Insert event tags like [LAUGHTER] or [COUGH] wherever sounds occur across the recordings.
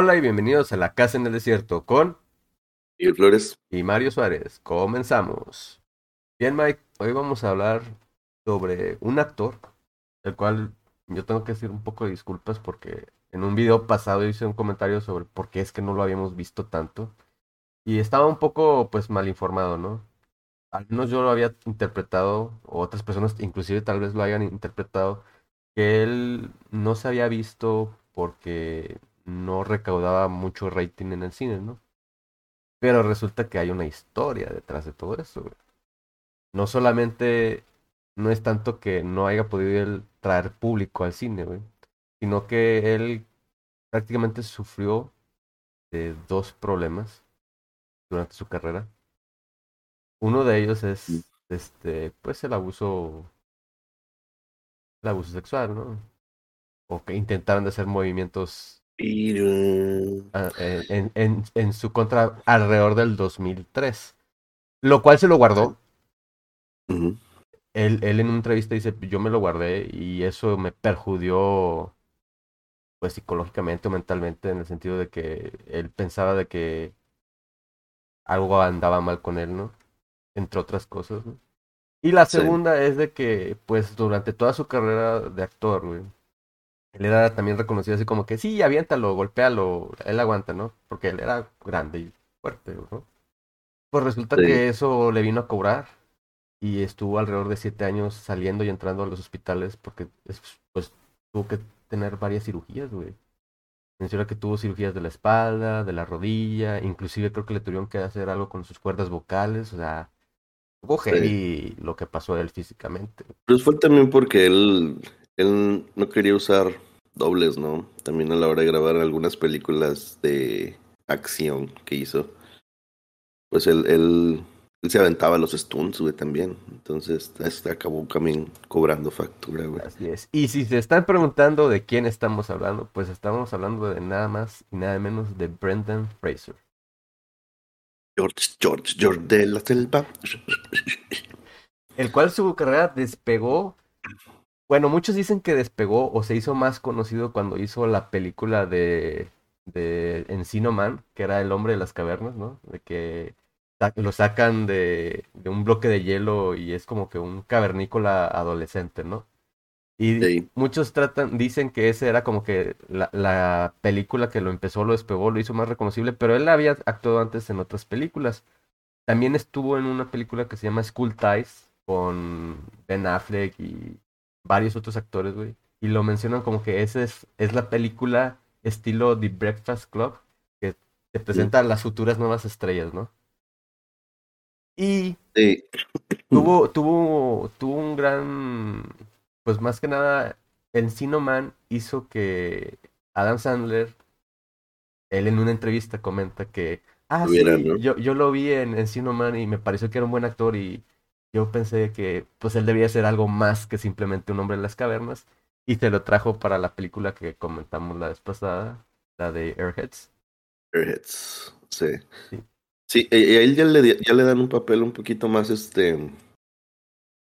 Hola y bienvenidos a La Casa en el Desierto con Miguel Flores. y Mario Suárez. Comenzamos. Bien, Mike, hoy vamos a hablar sobre un actor, el cual yo tengo que decir un poco de disculpas porque en un video pasado hice un comentario sobre por qué es que no lo habíamos visto tanto y estaba un poco pues mal informado, ¿no? Al menos yo lo había interpretado, o otras personas inclusive tal vez lo hayan interpretado, que él no se había visto porque no recaudaba mucho rating en el cine, ¿no? Pero resulta que hay una historia detrás de todo eso, güey. No solamente no es tanto que no haya podido él traer público al cine, güey, sino que él prácticamente sufrió de dos problemas durante su carrera. Uno de ellos es este, pues el abuso el abuso sexual, ¿no? O que intentaron de hacer movimientos en, en, en su contra alrededor del 2003. Lo cual se lo guardó. Él, él en una entrevista dice, yo me lo guardé y eso me perjudió pues psicológicamente o mentalmente en el sentido de que él pensaba de que algo andaba mal con él, ¿no? Entre otras cosas, ¿no? Y la Sí. segunda es de que pues durante toda su carrera de actor, güey, él era también reconocido así como que sí, aviéntalo, golpéalo, él aguanta, ¿no? Porque él era grande y fuerte, ¿no? Pues resulta Sí. que eso le vino a cobrar y estuvo alrededor de siete años saliendo y entrando a los hospitales porque es- pues tuvo que tener varias cirugías, güey. Menciona que tuvo cirugías de la espalda, de la rodilla, inclusive creo que le tuvieron que hacer algo con sus cuerdas vocales, o sea, Sí. heavy lo que pasó a él físicamente. Pero fue también porque él, él no quería usar dobles, ¿no? También a la hora de grabar algunas películas de acción que hizo. Pues él, él, él se aventaba los stunts, güey, también. Entonces, acabó también cobrando factura, güey. Así es. Y si se están preguntando de quién estamos hablando, pues estamos hablando de nada más y nada menos de Brendan Fraser. George, George, George de la selva. el cual su carrera despegó. Bueno, muchos dicen que despegó o se hizo más conocido cuando hizo la película de, de Encino Man, que era el hombre de las cavernas, ¿no? De que lo sacan de, de un bloque de hielo y es como que un cavernícola adolescente, ¿no? Y Sí. muchos tratan, dicen que ese era como que la, la película que lo empezó, lo despegó, lo hizo más reconocible, pero él había actuado antes en otras películas. También estuvo en una película que se llama School Ties con Ben Affleck y varios otros actores, güey. Y lo mencionan como que esa es, es la película estilo The Breakfast Club que te presenta las futuras nuevas estrellas, ¿no? Y Sí. tuvo, tuvo, tuvo un gran, pues más que nada, Encino Man hizo que Adam Sandler, él en una entrevista comenta que, ah, sí, yo, yo lo vi en Encino Man y me pareció que era un buen actor y yo pensé que pues él debía ser algo más que simplemente un hombre en las cavernas y se lo trajo para la película que comentamos la vez pasada, la de Airheads. Airheads, sí. Sí. Sí, eh, eh, a él ya le, ya le dan un papel un poquito más, este,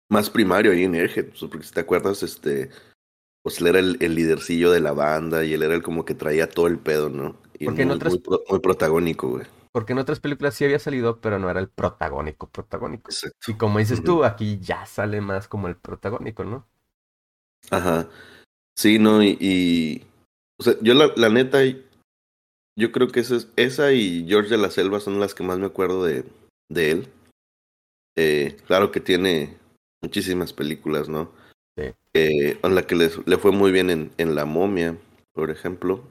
más primario ahí en Airhead, pues, porque si te acuerdas, este, pues él era el, el lidercillo de la banda y él era el como que traía todo el pedo, ¿no? Y Porque en muy, otras- muy, pro- muy protagónico, güey. Porque en otras películas sí había salido, pero no era el protagónico, protagónico. Exacto. Y como dices tú, aquí ya sale más como el protagónico, ¿no? Ajá. Sí, no, y, y- o sea, yo la, la neta, yo creo que esa, es- esa y George de la Selva son las que más me acuerdo de, de él. Eh, claro que tiene muchísimas películas, ¿no? Sí. Eh, en la que le, le fue muy bien en, en La Momia, por ejemplo.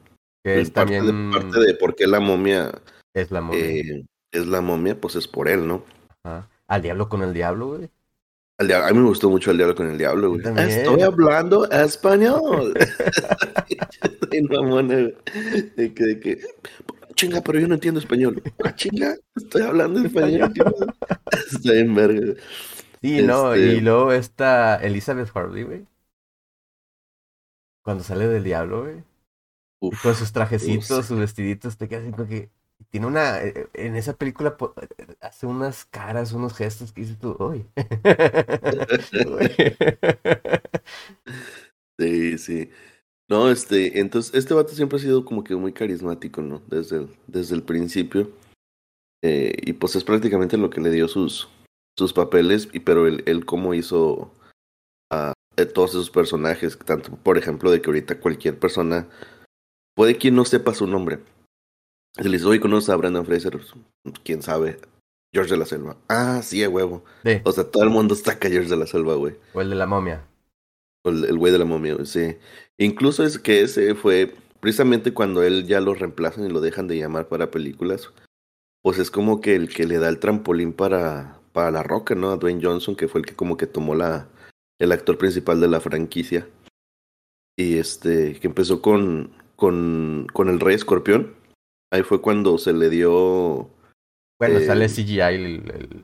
Que es parte, también de, parte de por qué La Momia es la momia. eh, es La Momia, pues es por él, ¿no? Ajá. Al diablo con el diablo, güey. Al dia- a mí me gustó mucho El Diablo con el Diablo, güey. Estoy hablando español. [LAUGHS] De que, de que, chinga, pero yo no entiendo español. Ah, chinga, estoy hablando español. [LAUGHS] [LAUGHS] Está bien verga. Sí, no, Este- y luego está Elizabeth Hardy, güey. Cuando sale del diablo, güey. Uf, Con sus trajecitos, Uf, sus vestiditos, te quedas así como que. Tiene una. eh, En esa película po- hace unas caras, unos gestos que dices tú, uy. [LAUGHS] Sí, sí. No, este, entonces, este vato siempre ha sido como que muy carismático, ¿no? Desde el, desde el principio. Eh, y pues es prácticamente lo que le dio sus, sus papeles, y pero él, él cómo hizo a, todos esos personajes, tanto, por ejemplo, de que ahorita cualquier persona, puede que no sepa su nombre. Se les hoy conoce a Brandon Fraser, quién sabe, George de la Selva. Ah, sí, a huevo. O sea, todo el mundo está a George de la Selva, güey. O el de la momia. O el güey de la momia, sí. Incluso es que ese fue precisamente cuando él ya lo reemplazan y lo dejan de llamar para películas. Pues es como que el que le da el trampolín para, para la roca, ¿no? A Dwayne Johnson, que fue el que como que tomó la, el actor principal de la franquicia. Y este, que empezó con, con, con el Rey Escorpión. Ahí fue cuando se le dio. Bueno, sale CGI el,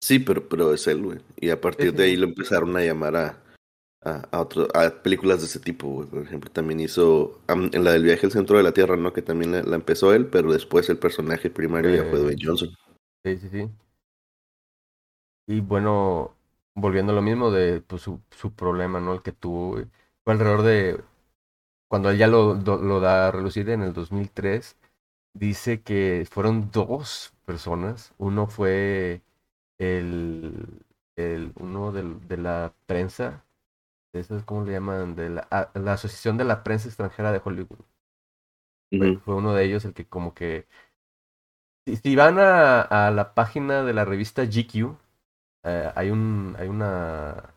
Sí, pero, pero es él, güey. Y a partir de ahí lo empezaron a llamar a, a, a, a películas de ese tipo, güey. Por ejemplo, también hizo en la del viaje al centro de la Tierra, ¿no? Que también la, empezó él, pero después el personaje primario ya fue Dwayne Johnson. Sí, sí, sí. Y bueno, volviendo a lo mismo de pues, su, su problema, ¿no? El que tuvo, fue alrededor de, cuando él ya lo, lo, da a relucir en el 2003, dice que fueron dos personas. Uno fue el, el uno del, de la prensa, eso es como le llaman, de la, la Asociación de la Prensa Extranjera de Hollywood. fue, uno de ellos el que como que... Si, si van a, a la página de la revista GQ, eh, hay un hay una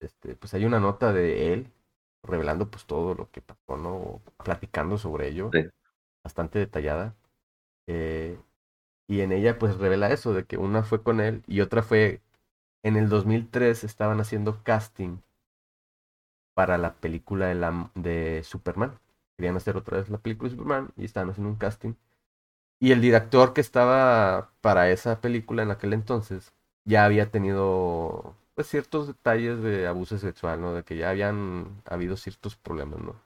este, pues hay una nota de él revelando pues todo lo que pasó, ¿no? Platicando sobre ello, bastante detallada. Eh, y en ella pues revela eso, de que una fue con él y otra fue en el 2003 estaban haciendo casting para la película de, la, de Superman. Querían hacer otra vez la película de Superman y estaban haciendo un casting. Y el director que estaba para esa película en aquel entonces ya había tenido pues ciertos detalles de abuso sexual, ¿no? De que ya habían habido ciertos problemas, ¿no?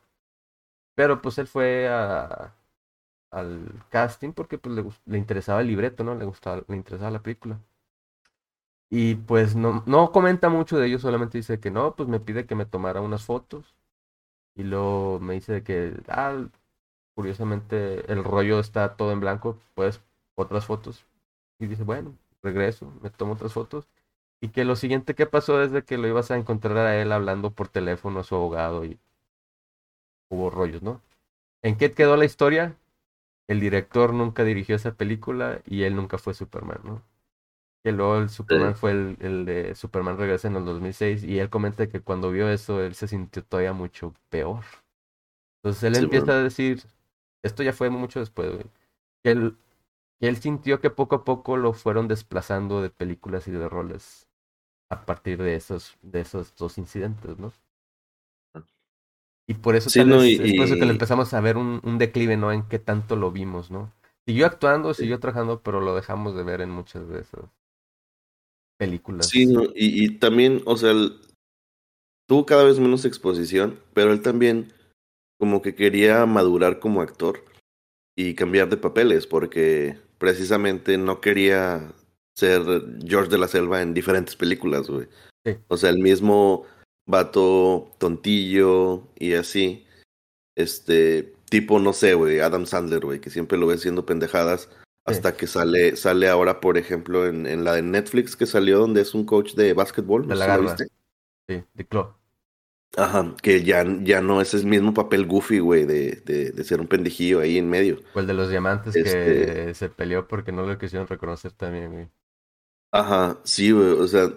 Pero pues él fue a, al casting porque pues le, interesaba el libreto, ¿no? Le gustaba, le interesaba la película. Y pues no, no comenta mucho de ello, solamente dice que no, pues me pide que me tomara unas fotos. Y luego me dice que, ah, Curiosamente, el rollo está todo en blanco, pues otras fotos. Y dice, bueno, regreso, me tomo otras fotos. Y que lo siguiente que pasó es de que lo ibas a encontrar a él hablando por teléfono a su abogado y hubo rollos, ¿no? ¿En qué quedó la historia? El director nunca dirigió esa película y él nunca fue Superman, ¿no? Que luego el Superman fue el, el de Superman Regresa en el 2006 y él comenta que cuando vio eso él se sintió todavía mucho peor. Entonces él empieza a decir, esto ya fue mucho después, güey. Que él, él sintió que poco a poco lo fueron desplazando de películas y de roles a partir de esos, de esos dos incidentes, ¿no? Y por eso, tal es por eso que le empezamos a ver un, un, declive, ¿no? En qué tanto lo vimos, ¿no? Siguió actuando, siguió trabajando, pero lo dejamos de ver en muchas de esas películas. Sí, y, y también, o sea, tuvo cada vez menos exposición, pero él también como que quería madurar como actor y cambiar de papeles porque precisamente no quería ser George de la Selva en diferentes películas, güey. O sea, el mismo vato tontillo y así. Este, tipo, no sé, güey, Adam Sandler, güey, que siempre lo ve haciendo pendejadas hasta que sale sale ahora, por ejemplo, en, en, la de Netflix que salió donde es un coach de básquetbol. De la Sí, de club. Ajá, que ya, ya no es el mismo papel goofy, güey, de, de, de, ser un pendejillo ahí en medio. O el de los diamantes que este se peleó porque no lo quisieron reconocer también, güey. Ajá, sí, güey, o sea,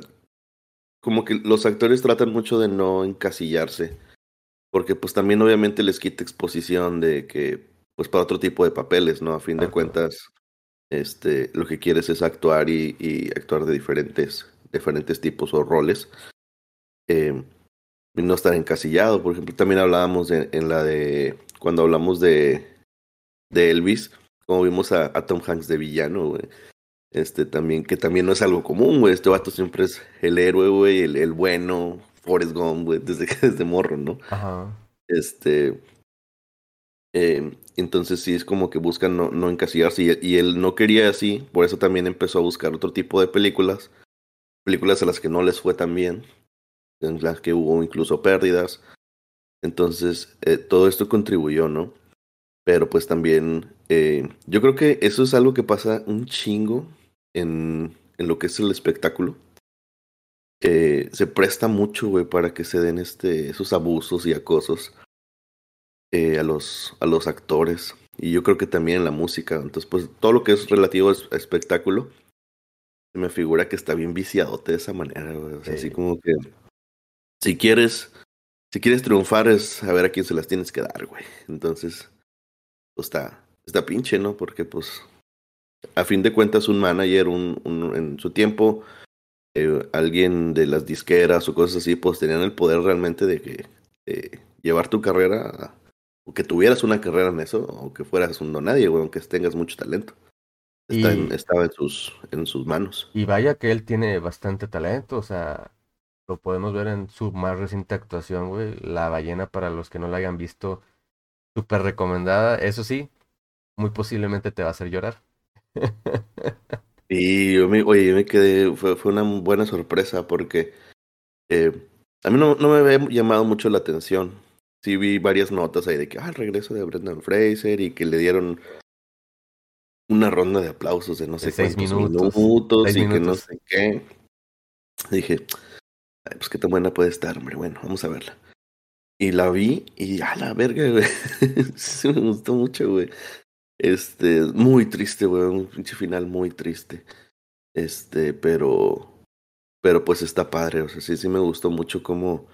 como que los actores tratan mucho de no encasillarse, porque pues también obviamente les quita exposición de que, pues para otro tipo de papeles, ¿no? A fin de cuentas, este, lo que quieres es actuar y, y actuar de diferentes, diferentes tipos o roles. Eh, no estar encasillado. Por ejemplo, también hablábamos en la de, cuando hablamos de, de Elvis, como vimos a, a Tom Hanks de villano, güey. Este también, que también no es algo común, güey. Este vato siempre es el héroe, güey, el, el bueno, Forrest Gump, güey, desde, [LAUGHS] desde morro, ¿no? Ajá. Este. Eh, entonces sí es como que buscan no, no encasillarse y, y, él no quería así, por eso también empezó a buscar otro tipo de películas, películas a las que no les fue tan bien, en las que hubo incluso pérdidas. Entonces, eh, todo esto contribuyó, ¿no? Pero pues también, eh, yo creo que eso es algo que pasa un chingo en, en lo que es el espectáculo. Eh, se presta mucho, güey, para que se den este, esos abusos y acosos eh, a, los, a los actores. Y yo creo que también en la música. Entonces, pues todo lo que es relativo a espectáculo, se me figura que está bien viciadote de esa manera, güey. O sea, así como que si quieres, si quieres triunfar es saber a quién se las tienes que dar, güey. Entonces, pues está, está pinche, ¿no? Porque pues a fin de cuentas un manager un, un en su tiempo eh, alguien de las disqueras o cosas así, pues tenían el poder realmente de que eh, llevar tu carrera, o que tuvieras una carrera en eso, o que fueras un nadie, güey, aunque tengas mucho talento. Está en, estaba en sus, en sus manos. Y vaya que él tiene bastante talento, o sea, lo podemos ver en su más reciente actuación, güey. La ballena, para los que no la hayan visto, súper recomendada. Eso sí, muy posiblemente te va a hacer llorar. [LAUGHS] Y yo me, oye, me quedé, fue, fue una buena sorpresa porque eh, a mí no, no, me había llamado mucho la atención. Sí vi varias notas ahí de que, ah, el regreso de Brendan Fraser y que le dieron una ronda de aplausos de no sé seis minutos, minutos y que no sé qué. Dije, Ay, pues qué tan buena puede estar, hombre. Bueno, vamos a verla. Y la vi y a la verga, güey. [LAUGHS] sí me gustó mucho, güey. Este, muy triste, güey, un pinche final muy triste. Este, pero, pero pues está padre, o sea, sí, sí me gustó mucho como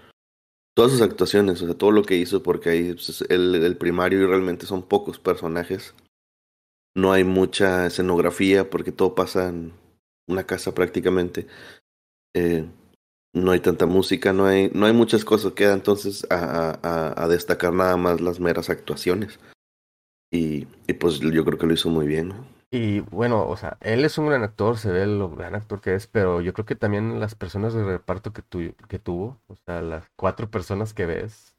todas sus actuaciones, o sea, todo lo que hizo, porque ahí pues, el, el primario y realmente son pocos personajes. No hay mucha escenografía porque todo pasa en una casa prácticamente. Eh, no hay tanta música, no hay, no hay muchas cosas. Queda entonces a, a, a destacar nada más las meras actuaciones. Y, y, pues yo creo que lo hizo muy bien. Y bueno, o sea, él es un gran actor, se ve lo gran actor que es, pero yo creo que también las personas de reparto que, tu, que tuvo, o sea, las cuatro personas que ves.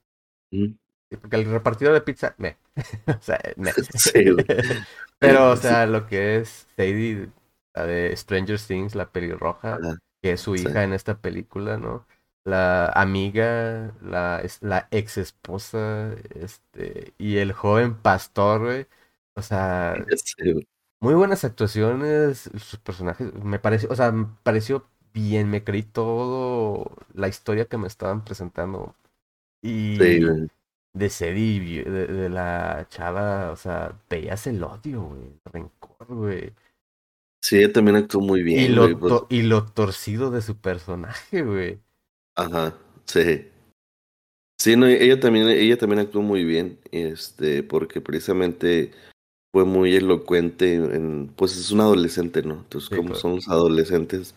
Mm. Porque el repartidor de pizza, me. [LAUGHS] o sea, me. [LAUGHS] Sí, [LAUGHS] pero, o sea, lo que es Sadie, la de Stranger Things, la pelirroja, que es su hija en esta película, ¿no? La amiga, la, la ex esposa, este, y el joven pastor, güey. O sea, muy buenas actuaciones, sus personajes, me pareció, o sea, me pareció bien, me creí todo la historia que me estaban presentando. Y de Cedi, de, de, la chava, o sea, veías el odio, güey, el rencor, güey. Sí, también actuó muy bien. Y lo, pues y lo torcido de su personaje, güey. Ajá, sí. Sí, no, ella también, ella también actuó muy bien, este, porque precisamente fue muy elocuente en, pues es un adolescente, ¿no? Entonces, como son los adolescentes,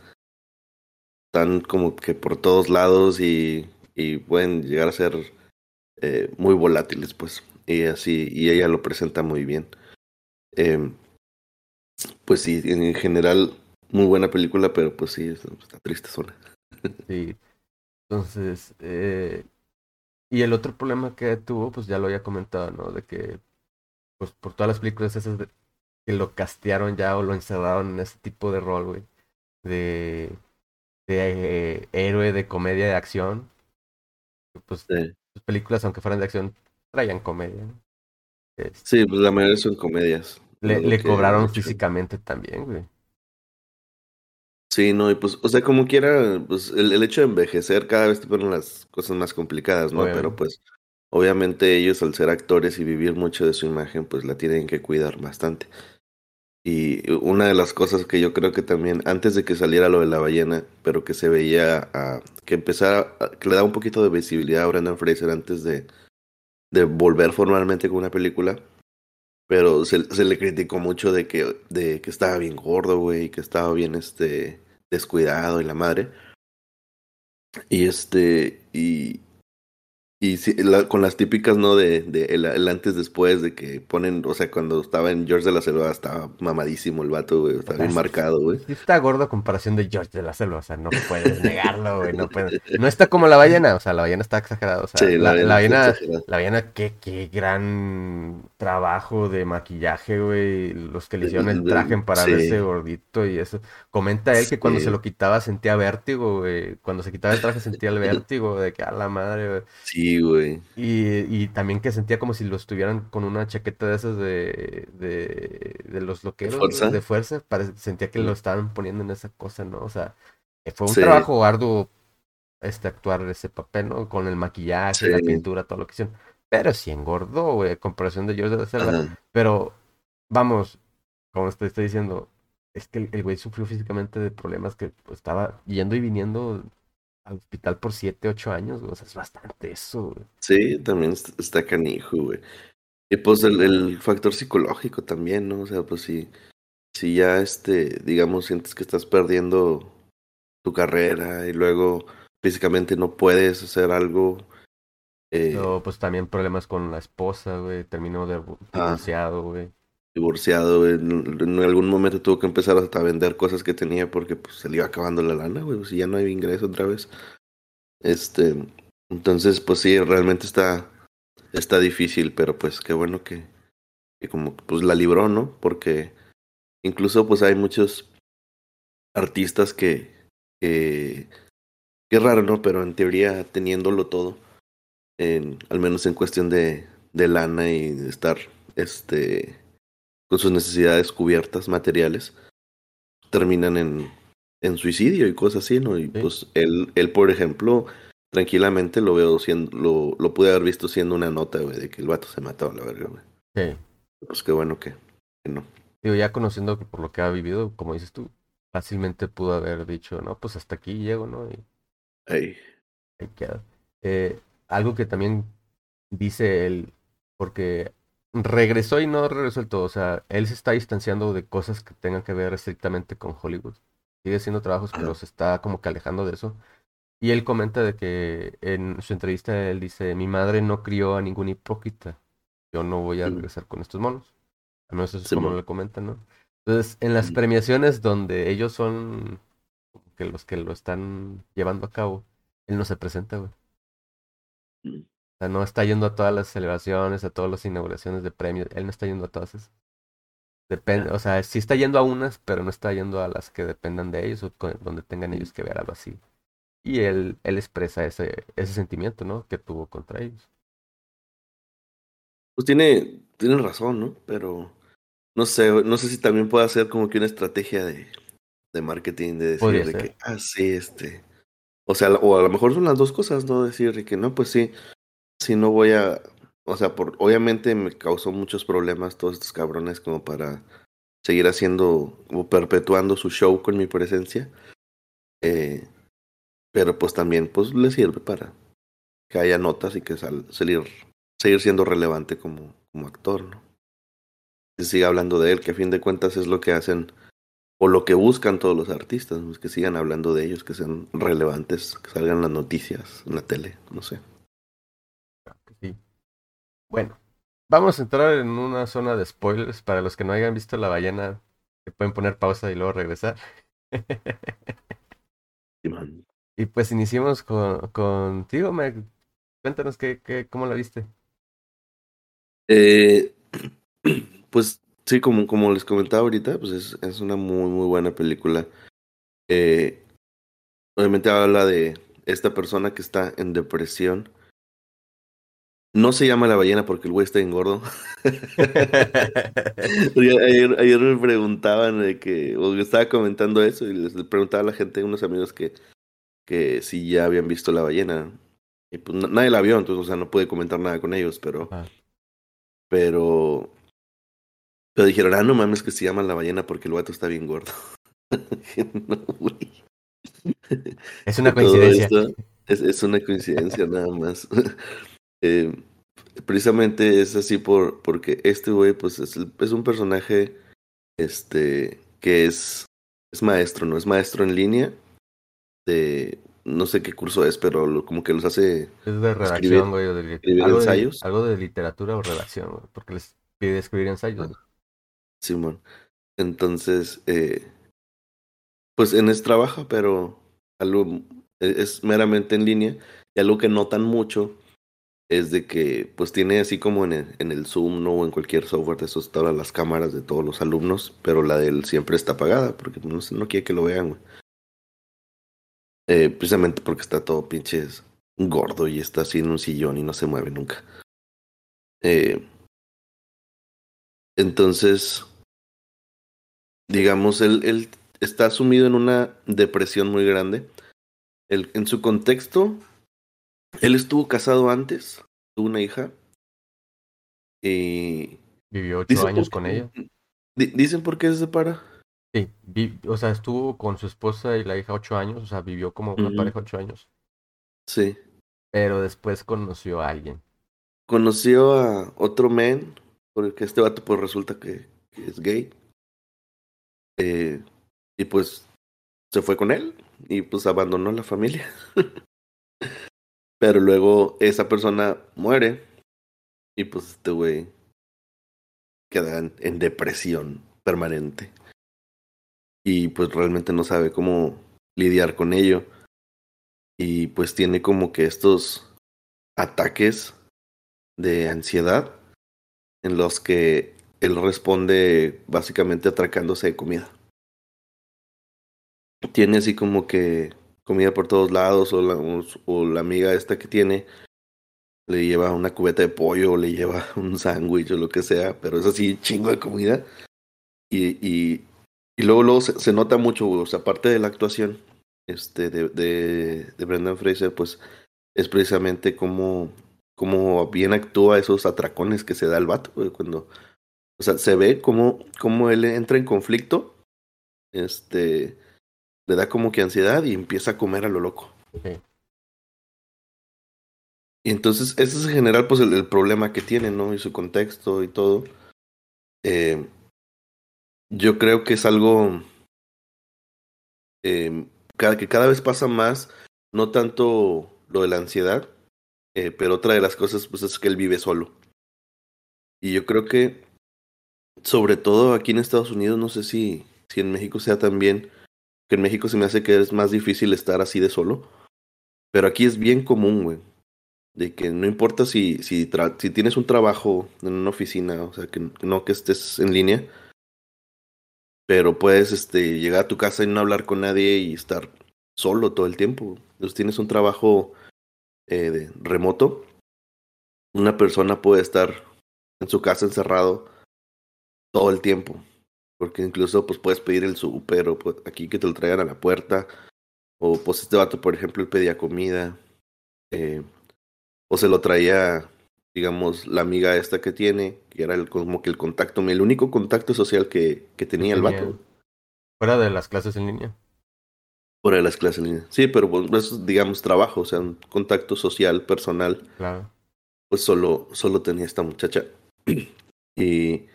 están como que por todos lados y, y pueden llegar a ser eh, muy volátiles, pues. Y así, y ella lo presenta muy bien. Eh, pues sí, en general, muy buena película, pero pues sí, está triste sola. Sí. Entonces, eh, y el otro problema que tuvo, pues ya lo había comentado, ¿no? De que, pues por todas las películas esas que lo castearon ya o lo encerraron en ese tipo de rol, güey. De, de eh, héroe de comedia de acción. Pues sus películas, aunque fueran de acción, traían comedia. ¿no? Este sí, pues la mayoría son comedias. Le, le cobraron físicamente también, güey. Sí, no, y pues, o sea, como quiera, pues el, el hecho de envejecer cada vez te ponen las cosas más complicadas, ¿no? Pero pues, obviamente ellos al ser actores y vivir mucho de su imagen, pues la tienen que cuidar bastante. Y una de las cosas que yo creo que también, antes de que saliera lo de la ballena, pero que se veía, a, que empezara, que le da un poquito de visibilidad a Brendan Fraser antes de, de volver formalmente con una película, pero se, se, le criticó mucho de que, de que estaba bien gordo, güey, que estaba bien este descuidado y la madre. Y este, y, y sí, la, con las típicas, ¿no? De, de el, el, antes después, de que ponen, o sea, cuando estaba en George de la Selva estaba mamadísimo el vato, güey, estaba bien marcado, güey. Sí está gordo a comparación de George de la Selva, o sea, no puedes negarlo, güey, no puedes. No está como la ballena, o sea, la ballena está exagerada, o sea, sí, la, la, la, ballena, la ballena, qué, qué gran trabajo de maquillaje, güey, los que le hicieron el [LAUGHS] traje para sí. verse gordito y eso. Comenta él que cuando se lo quitaba sentía vértigo, güey, cuando se quitaba el traje sentía el vértigo, de que a la madre, güey. Sí, Sí, güey. Y, y también que sentía como si lo estuvieran con una chaqueta de esas de, de, de los loqueros, fuerza? de fuerza, pare- sentía que lo estaban poniendo en esa cosa, ¿no? O sea, eh, fue un Sí. trabajo arduo este actuar ese papel, ¿no? Con el maquillaje, la pintura, todo lo que hicieron. Pero sí engordó, güey, a comparación de George de la Selva. Ajá. Pero, vamos, como te estoy diciendo, es que el, el güey sufrió físicamente de problemas que pues, estaba yendo y viniendo al hospital por 7, 8 años, güey. O sea, es bastante eso, güey. Sí, también est- está canijo, güey. Y pues el, el factor psicológico también, ¿no? O sea, pues si, si ya, este, digamos, sientes que estás perdiendo tu carrera y luego físicamente no puedes hacer algo. eh, Pero pues también problemas con la esposa, güey. Terminó de Ah. divorciado, güey. Divorciado, en, algún momento tuvo que empezar hasta a vender cosas que tenía porque pues, se le iba acabando la lana, güey, pues, y ya no hay ingreso otra vez. Este, entonces, pues sí, realmente está, está difícil, pero pues qué bueno que, que como pues la libró, ¿no? Porque incluso pues hay muchos artistas que, que, raro, ¿no? Pero en teoría teniéndolo todo, en, al menos en cuestión de, de lana y de estar, este, con sus necesidades cubiertas materiales, terminan en, en suicidio y cosas así, ¿no? Y Sí. pues él, él, por ejemplo, tranquilamente lo veo siendo, lo, lo pude haber visto siendo una nota, güey, de que el vato se mató a la verga, güey. Sí. Pues qué bueno que, que no. Digo, ya conociendo que por lo que ha vivido, como dices tú, fácilmente pudo haber dicho, no, pues hasta aquí llego, ¿no? Y Ay, ahí queda. Eh, algo que también dice él, porque regresó y no regresó del todo, o sea, él se está distanciando de cosas que tengan que ver estrictamente con Hollywood. Sigue haciendo trabajos, pero se está como que alejando de eso. Y él comenta de que en su entrevista él dice, mi madre no crió a ningún hipócrita. Yo no voy a Mm. regresar con estos monos. Al menos eso es Sí, como mo. le comentan, ¿no? Entonces, en las Mm. premiaciones donde ellos son que los que lo están llevando a cabo, él no se presenta, güey. O sea, no está yendo a todas las celebraciones, a todas las inauguraciones de premios. Él no está yendo a todas esas. Depende, o sea, sí está yendo a unas, pero no está yendo a las que dependan de ellos o donde tengan ellos que ver algo así. Y él, él expresa ese, ese sentimiento, ¿no? Que tuvo contra ellos. Pues tiene, tiene razón, ¿no? Pero no sé, no sé si también puede ser como que una estrategia de, de marketing, de decir de que, ah, sí, este. O sea, o a lo mejor son las dos cosas, ¿no? Decir de que no, pues sí, sí no voy a. O sea, por, obviamente me causó muchos problemas todos estos cabrones como para seguir haciendo o perpetuando su show con mi presencia. Eh, pero pues también pues le sirve para que haya notas y que sal, salir, seguir siendo relevante como, como actor, ¿no? Que siga hablando de él, que a fin de cuentas es lo que hacen o lo que buscan todos los artistas, que sigan hablando de ellos, que sean relevantes, que salgan las noticias en la tele, no sé. Bueno, vamos a entrar en una zona de spoilers para los que no hayan visto la ballena, que pueden poner pausa y luego regresar. Y pues iniciemos con, contigo, Mike. Cuéntanos qué, qué, cómo la viste. Eh, [CLEARS THROAT] pues sí, como, como les comentaba ahorita, pues es, es una muy, muy buena película. Eh, obviamente habla de esta persona que está en depresión. No se llama la ballena porque el güey está engordo. [LAUGHS] Ayer, ayer me preguntaban de que, o yo estaba comentando eso y les preguntaba a la gente, unos amigos que, que si ya habían visto la ballena. Y pues na- nadie la vio, entonces, o sea, no pude comentar nada con ellos, pero, Ah. pero, pero dijeron, ah, no mames que se llama la ballena porque el vato está bien gordo. [LAUGHS] No, güey. Es una coincidencia. esto Es, es una coincidencia nada más. Eh, precisamente es así por porque este güey pues es, es un personaje este que es es maestro, no es maestro en línea de no sé qué curso es, pero lo- como que los hace Es de redacción, güey, de, algo, de, ensayos. algo de literatura o redacción, güey, porque les pide escribir ensayos. Simón. Entonces, eh, pues en eso trabaja, pero algo es es meramente en línea y algo que notan mucho es de que pues tiene así como en el, en el Zoom ¿no? o en cualquier software de esos todas las cámaras de todos los alumnos, pero la de él siempre está apagada porque no, quiere que lo vean. Eh, precisamente porque está todo pinches gordo y está así en un sillón y no se mueve nunca. Eh, entonces, digamos, él, él está sumido en una depresión muy grande. Él, en su contexto, él estuvo casado antes, tuvo una hija. Y Vivió ocho años con ella. di- Dicen por qué se separa. Sí, vi- o sea, estuvo con su esposa y la hija ocho años, o sea, vivió como una pareja ocho años, Sí. pero después conoció a alguien. Conoció a otro man, porque este vato pues resulta que, que es gay. Eh, y pues se fue con él y pues abandonó la familia. [LAUGHS] Pero luego esa persona muere y pues este güey queda en, depresión permanente. Y pues realmente no sabe cómo lidiar con ello. Y pues tiene como que estos ataques de ansiedad en los que él responde básicamente atracándose de comida. Tiene así como que comida por todos lados o la, o la amiga esta que tiene le lleva una cubeta de pollo le lleva [LAUGHS] un sándwich o lo que sea, pero es así chingo de comida. Y, y, y luego, luego se, nota mucho, o sea, aparte de la actuación este, de, de, de Brendan Fraser, pues es precisamente como, como bien actúa esos atracones que se da el vato, cuando, o sea, se ve como, como él entra en conflicto, este, le da como que ansiedad y empieza a comer a lo loco. Sí. Y entonces, ese es en general, pues, el, el problema que tiene, ¿no? Y su contexto y todo. Eh, yo creo que es algo eh, cada, que cada vez pasa más, no tanto lo de la ansiedad, eh, pero otra de las cosas, pues, es que él vive solo. Y yo creo que, sobre todo aquí en Estados Unidos, no sé si, si en México sea también, que en México se me hace que es más difícil estar así de solo, pero aquí es bien común, güey de que no importa si, si, tienes un trabajo en una oficina, o sea, que no que estés en línea, pero puedes este, llegar a tu casa y no hablar con nadie y estar solo todo el tiempo. Entonces tienes un trabajo eh, de remoto, una persona puede estar en su casa encerrado todo el tiempo, porque incluso pues puedes pedir el súper o pues, aquí que te lo traigan a la puerta, o pues este vato, por ejemplo, él pedía comida. Eh, o se lo traía, digamos, la amiga esta que tiene, que era el, como que el contacto, el único contacto social que, que tenía el vato. Fuera de las clases en línea. Fuera de las clases en línea. Sí, pero pues es, digamos, trabajo, o sea, un contacto social, personal, Claro. pues solo, solo tenía esta muchacha. [CLEARS THROAT] Y,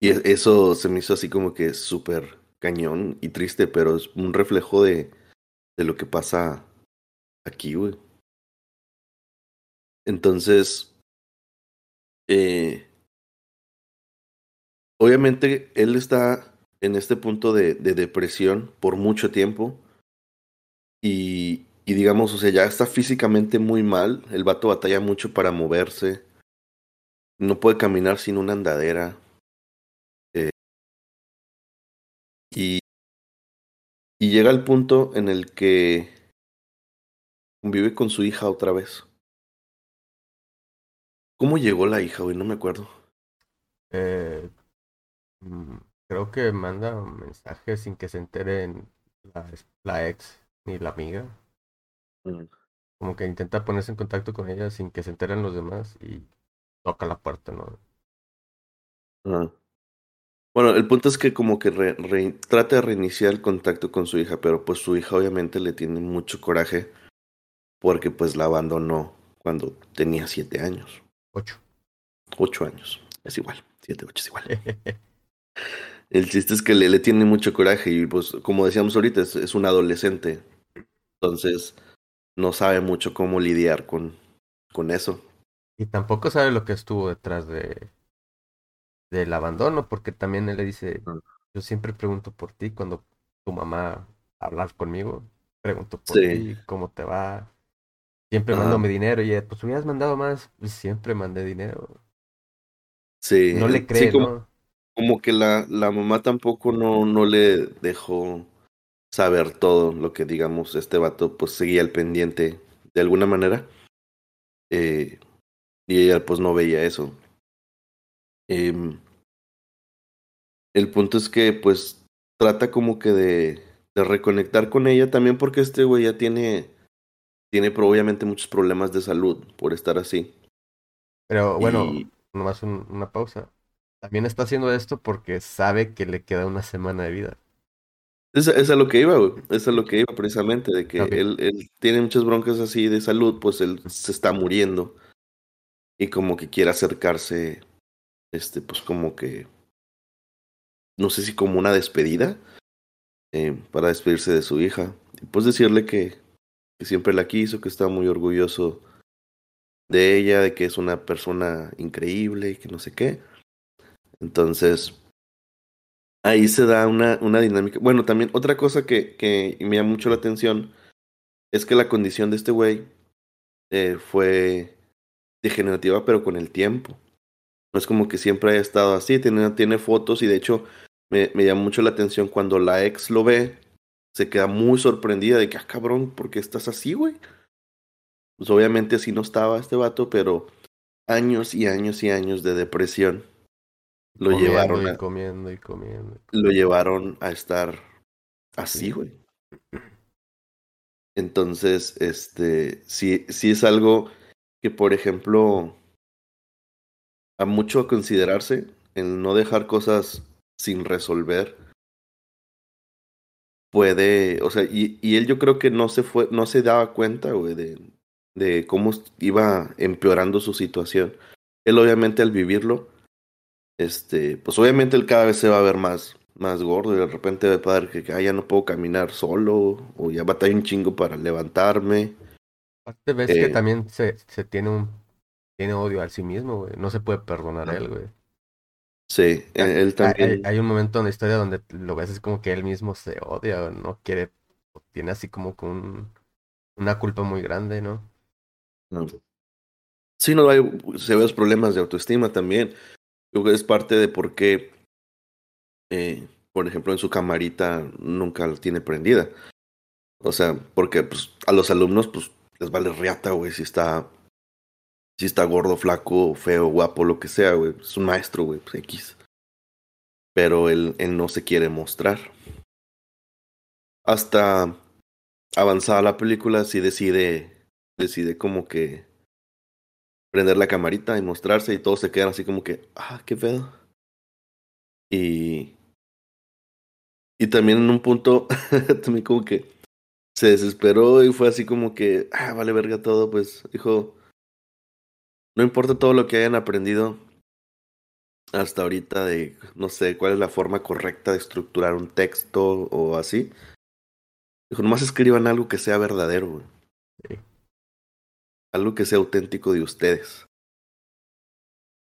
y eso se me hizo así como que súper cañón y triste, pero es un reflejo de, de lo que pasa aquí, güey. Entonces, eh, obviamente él está en este punto de, de, depresión por mucho tiempo y, y digamos, o sea, ya está físicamente muy mal, el vato batalla mucho para moverse, no puede caminar sin una andadera. Y, y llega al punto en el que convive con su hija otra vez. ¿Cómo llegó la hija, güey? No me acuerdo. Eh, mm, creo que manda mensajes sin que se enteren la, la, ex ni la amiga. Mm. Como que intenta ponerse en contacto con ella sin que se enteren los demás y toca la puerta, ¿no? Ah. Bueno, el punto es que como que re, re, trata de reiniciar el contacto con su hija, pero pues su hija obviamente le tiene mucho coraje porque pues la abandonó cuando tenía siete años. Ocho. Ocho años. Es igual. Siete, ocho es igual. [LAUGHS] El chiste es que le, le, tiene mucho coraje y pues como decíamos ahorita, es, es, un adolescente. Entonces no sabe mucho cómo lidiar con, con eso. Y tampoco sabe lo que estuvo detrás de del abandono, porque también él le dice, yo siempre pregunto por ti cuando tu mamá habla conmigo, pregunto por sí. ti, cómo te va, siempre ah. mando mi dinero y pues hubieras mandado más, pues siempre mandé dinero. Sí. No le cree, sí, como, ¿no? Como que la, la mamá tampoco no, no le dejó saber todo lo que digamos este vato pues seguía al pendiente de alguna manera. Eh, y ella pues no veía eso. Em, el punto es que pues trata como que de, de reconectar con ella también porque este güey ya tiene, tiene obviamente muchos problemas de salud por estar así. Pero bueno, Y- nomás un- una pausa. También está haciendo esto porque sabe que le queda una semana de vida. Es, es a lo que iba, güey. Es a lo que iba precisamente, de que él, él tiene muchas broncas así de salud, pues él se está muriendo. Y como que quiere acercarse, este, pues como que, no sé si como una despedida, eh, para despedirse de su hija. Y pues decirle que, siempre la quiso, que está muy orgulloso de ella, de que es una persona increíble y que no sé qué. Entonces, ahí se da una, una dinámica. Bueno, también otra cosa que, que me llama mucho la atención es que la condición de este güey eh, fue degenerativa, pero con el tiempo. No es como que siempre haya estado así, tiene, tiene fotos y de hecho me, me llama mucho la atención cuando la ex lo ve, se queda muy sorprendida de que, ah, cabrón, ¿por qué estás así, güey? Pues obviamente así no estaba este vato, pero años y años y años de depresión lo Comiendo llevaron y a, comiendo y comiendo. lo llevaron a estar así, güey. Entonces, este, sí, sí es algo que, por ejemplo, a mucho a considerarse, el no dejar cosas sin resolver puede, o sea, y, y él yo creo que no se fue, no se daba cuenta, güey, de, de cómo iba empeorando su situación. Él obviamente al vivirlo, este, pues obviamente él cada vez se va a ver más, más gordo y de repente a ver que ah, ya no puedo caminar solo o ya batalla un chingo para levantarme. Aparte ves que Eh. también se, se tiene un tiene odio a sí mismo, güey. No se puede perdonar a él, güey. Sí, Hay- él hay, también. hay un momento en la historia donde lo ves es como que él mismo se odia o no quiere, o tiene así como que un, una culpa muy grande, ¿no? No. Sí, no hay severos problemas de autoestima también. Creo que es parte de por qué, eh, por ejemplo, en su camarita nunca la tiene prendida. O sea, porque pues, a los alumnos pues les vale riata, güey, si está, si está gordo, flaco, feo, guapo, lo que sea, güey. Es un maestro, güey, pues X. Pero él, él no se quiere mostrar. Hasta avanzada la película, sí decide, decide como que prender la camarita y mostrarse y todos se quedan así como que, ah, qué pedo. Y, y también en un punto, [LAUGHS] también como que se desesperó y fue así como que, ah, vale verga todo, pues dijo, no importa todo lo que hayan aprendido hasta ahorita de, no sé, cuál es la forma correcta de estructurar un texto o así. Dijo, nomás escriban algo que sea verdadero. Sí. algo que sea auténtico de ustedes.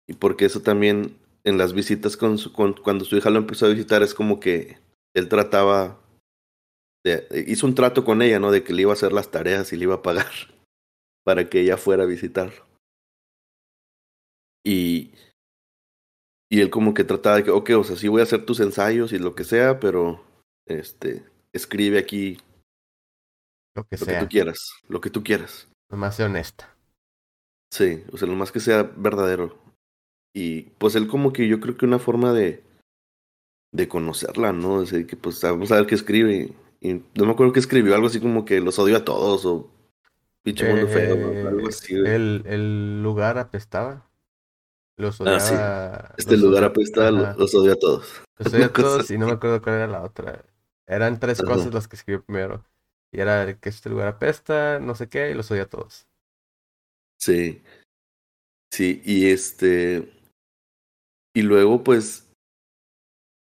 Y porque eso también en las visitas con su, con, cuando su hija lo empezó a visitar es como que él trataba de, hizo un trato con ella, ¿no? De que le iba a hacer las tareas y le iba a pagar [LAUGHS] para que ella fuera a visitarlo. Y y él como que trataba de que, ok, o sea, sí voy a hacer tus ensayos y lo que sea, pero este escribe aquí Lo que lo que tú quieras, lo que tú quieras. Nomás sea honesta. Sí, o sea, lo más que sea verdadero. Y pues él como que yo creo que una forma de, de conocerla, ¿no? Es decir, que pues vamos a ver qué escribe. Y no me acuerdo que escribió algo así como que los odio a todos o pinche mundo algo Eh, así. el, el lugar apestaba. Los Ah, sí. odiaba. Este los lugar apesta, los odio a todos. Los [LAUGHS] odia a todos y no me acuerdo cuál era la otra. Eran tres Ajá. cosas las que escribió primero. Y era que este lugar apesta, no sé qué, y los odia a todos. Sí. Sí, y este. Y luego, pues,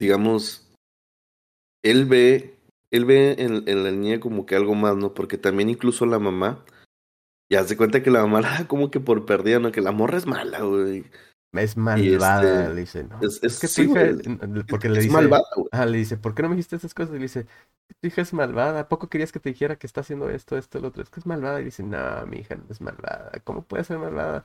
digamos, él ve, él ve en, en la niña como que algo más, ¿no? Porque también incluso la mamá, ya se cuenta que la mamá [LAUGHS] la da como que por perdida, ¿no? Que la morra es mala, güey. Es malvada, este, le dice, no. es- Es, es- que tu sí, hija, güey, porque le es dice, malvada, ah, le dice, ¿por qué no me dijiste esas cosas? Y le dice, tu hija es malvada, ¿a poco querías que te dijera que está haciendo esto, esto, lo otro? Es que es malvada. Y dice, no, mi hija no es malvada, ¿cómo puede ser malvada?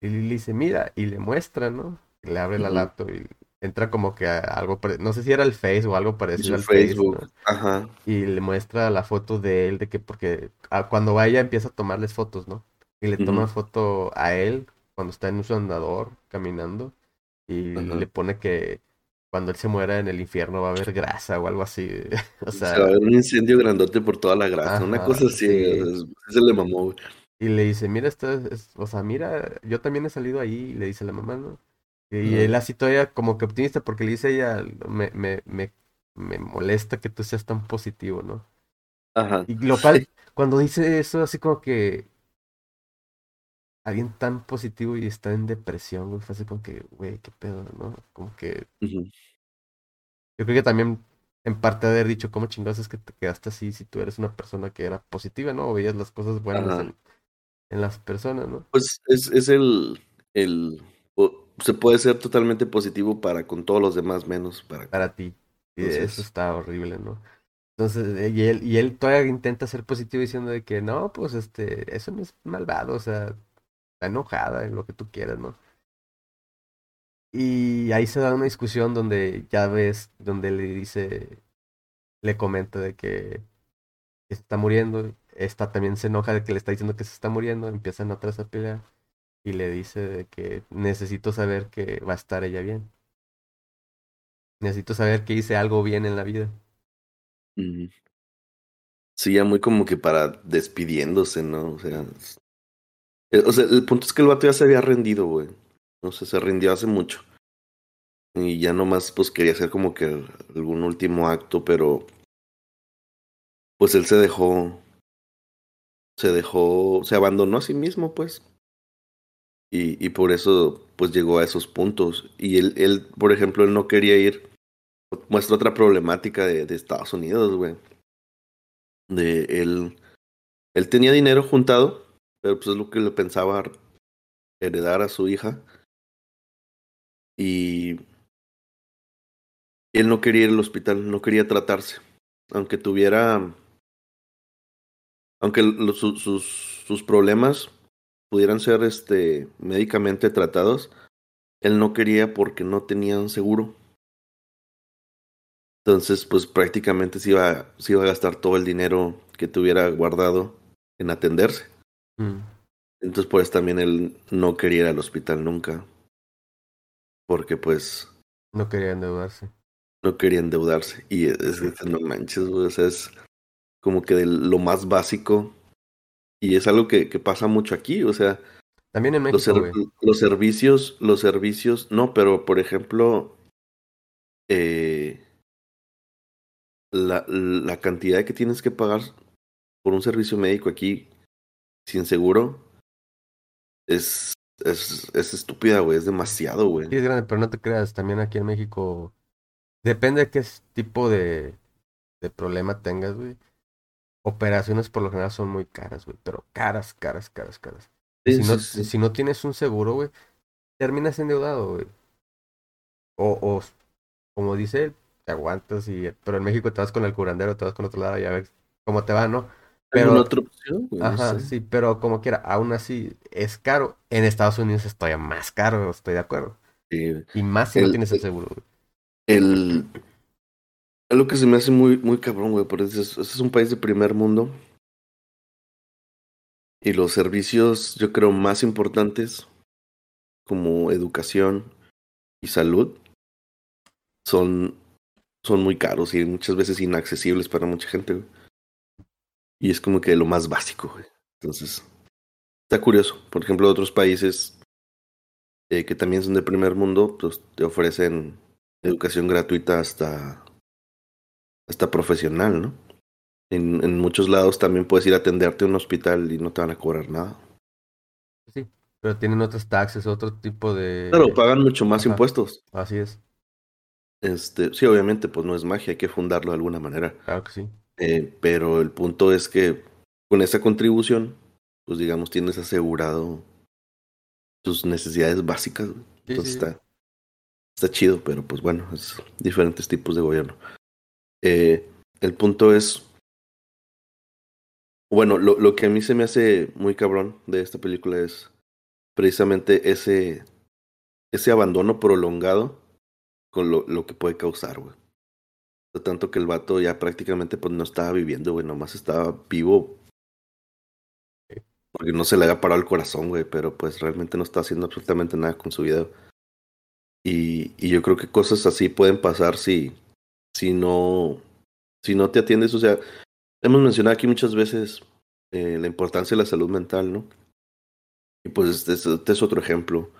Y le dice, mira, y le muestra, ¿no? Le abre la laptop y entra como que a algo, no sé si era el Face o algo parecido al Face, Facebook. ¿no? Ajá. Y le muestra la foto de él, de que porque ah, cuando vaya empieza a tomarles fotos, ¿no? Y le toma foto a él cuando está en su andador caminando y Ajá. le pone que cuando él se muera en el infierno va a haber grasa o algo así. [LAUGHS] O Se va a sea, ver un incendio grandote por toda la grasa. Una cosa así, güey, o sí. sea, es- se le mamó, güey. Y le dice, mira, esto es, o sea, mira, yo también he salido ahí, y le dice la mamá, ¿no? Y él así todavía como que optimista porque le dice a ella, me, me, me, me molesta que tú seas tan positivo, ¿no? Ajá. Y lo cual, [LAUGHS] cuando dice eso, así como que alguien tan positivo y está en depresión, güey, fue así como que, güey, qué pedo, ¿no? Como que Ujú. yo creo que también en parte haber dicho, ¿cómo chingados es que te quedaste así si tú eres una persona que era positiva, ¿no? O veías las cosas buenas en, en las personas, ¿no? Pues es, es el, el, se puede ser totalmente positivo para con todos los demás menos para Para ti. Y eso entonces, está horrible, ¿no? Entonces, eh, y él, y él todavía intenta ser positivo diciendo de que no, pues este, eso no es malvado, o sea, enojada en lo que tú quieras, ¿no? Y ahí se da una discusión donde ya ves, donde le dice, le comenta de que está muriendo, esta también se enoja de que le está diciendo que se está muriendo, empiezan otra vez a y le dice de que necesito saber que va a estar ella bien, necesito saber que hice algo bien en la vida. sí, ya muy como que para despidiéndose, ¿no? O sea, o sea, el punto es que el vato ya se había rendido, güey. O sea, se rindió hace mucho. Y ya nomás, pues quería hacer como que algún último acto, pero pues él se dejó, se dejó, se abandonó a sí mismo, pues. Y, y por eso, pues llegó a esos puntos. Y él, él, por ejemplo, él no quería ir. Muestra otra problemática de, de Estados Unidos, güey. De él, él tenía dinero juntado, pero pues es lo que le pensaba heredar a su hija. Y él no quería ir al hospital, no quería tratarse. Aunque tuviera, aunque sus, sus problemas pudieran ser este, médicamente tratados, él no quería porque no tenía un seguro. Entonces, pues prácticamente se iba, se iba a gastar todo el dinero que tuviera guardado en atenderse. Mm. Entonces, pues también él no quería ir al hospital nunca. Porque pues No quería endeudarse. no quería endeudarse. Y es, es- no manches, güey. O sea, es como que de lo más básico. Y es algo que, que pasa mucho aquí. O sea, También en los, México, ser- güey. los servicios, los servicios, no, pero por ejemplo, eh, la, la cantidad que tienes que pagar por un servicio médico aquí sin seguro es, es, es estúpida, güey. Es demasiado, güey. Sí es grande, pero no te creas, también aquí en México depende de qué tipo de, de problema tengas, güey. Operaciones por lo general son muy caras, güey, pero caras, caras, caras, caras. Sí, si no, sí. si no tienes un seguro, güey, terminas endeudado, güey. O, o, como dice él, te aguantas y... Pero en México te vas con el curandero, te vas con otro lado y a ver cómo te va, ¿no? ¿Alguna Pero, otra opción, güey? No ajá, sé. sí, pero como quiera, aún así es caro. En Estados Unidos es todavía más caro, estoy de acuerdo. Sí. Y más si no El- tienes el seguro, güey. El. Lo que se me hace muy, muy cabrón, güey, porque este es, este es un país de primer mundo. Y los servicios, yo creo, más importantes, como educación y salud, son, son muy caros y muchas veces inaccesibles para mucha gente, güey. Y es como que lo más básico, güey. Entonces, está curioso. Por ejemplo, otros países eh, que también son de primer mundo, pues te ofrecen educación gratuita hasta, hasta profesional, ¿no? En, en muchos lados también puedes ir a atenderte a un hospital y no te van a cobrar nada. Sí, pero tienen otros taxes, otro tipo de... Claro, pagan mucho más Ajá. impuestos. Así es, Este, sí, obviamente, pues no es magia, hay que fundarlo de alguna manera. claro que sí. Eh, pero el punto es que con esa contribución, pues digamos, tienes asegurado tus necesidades básicas. Sí, Entonces sí. está, está chido, pero pues bueno, es diferentes tipos de gobierno. Eh, el punto es, bueno, lo, lo que a mí se me hace muy cabrón de esta película es precisamente ese, ese abandono prolongado con lo, lo que puede causar, güey. Tanto que el vato ya prácticamente pues no estaba viviendo, güey, nomás estaba vivo porque no se le había parado el corazón, güey, pero pues realmente no está haciendo absolutamente nada con su vida. Y, y yo creo que cosas así pueden pasar si, si no, si no te atiendes. O sea, hemos mencionado aquí muchas veces eh, la importancia de la salud mental, ¿no? Y pues este, es otro ejemplo.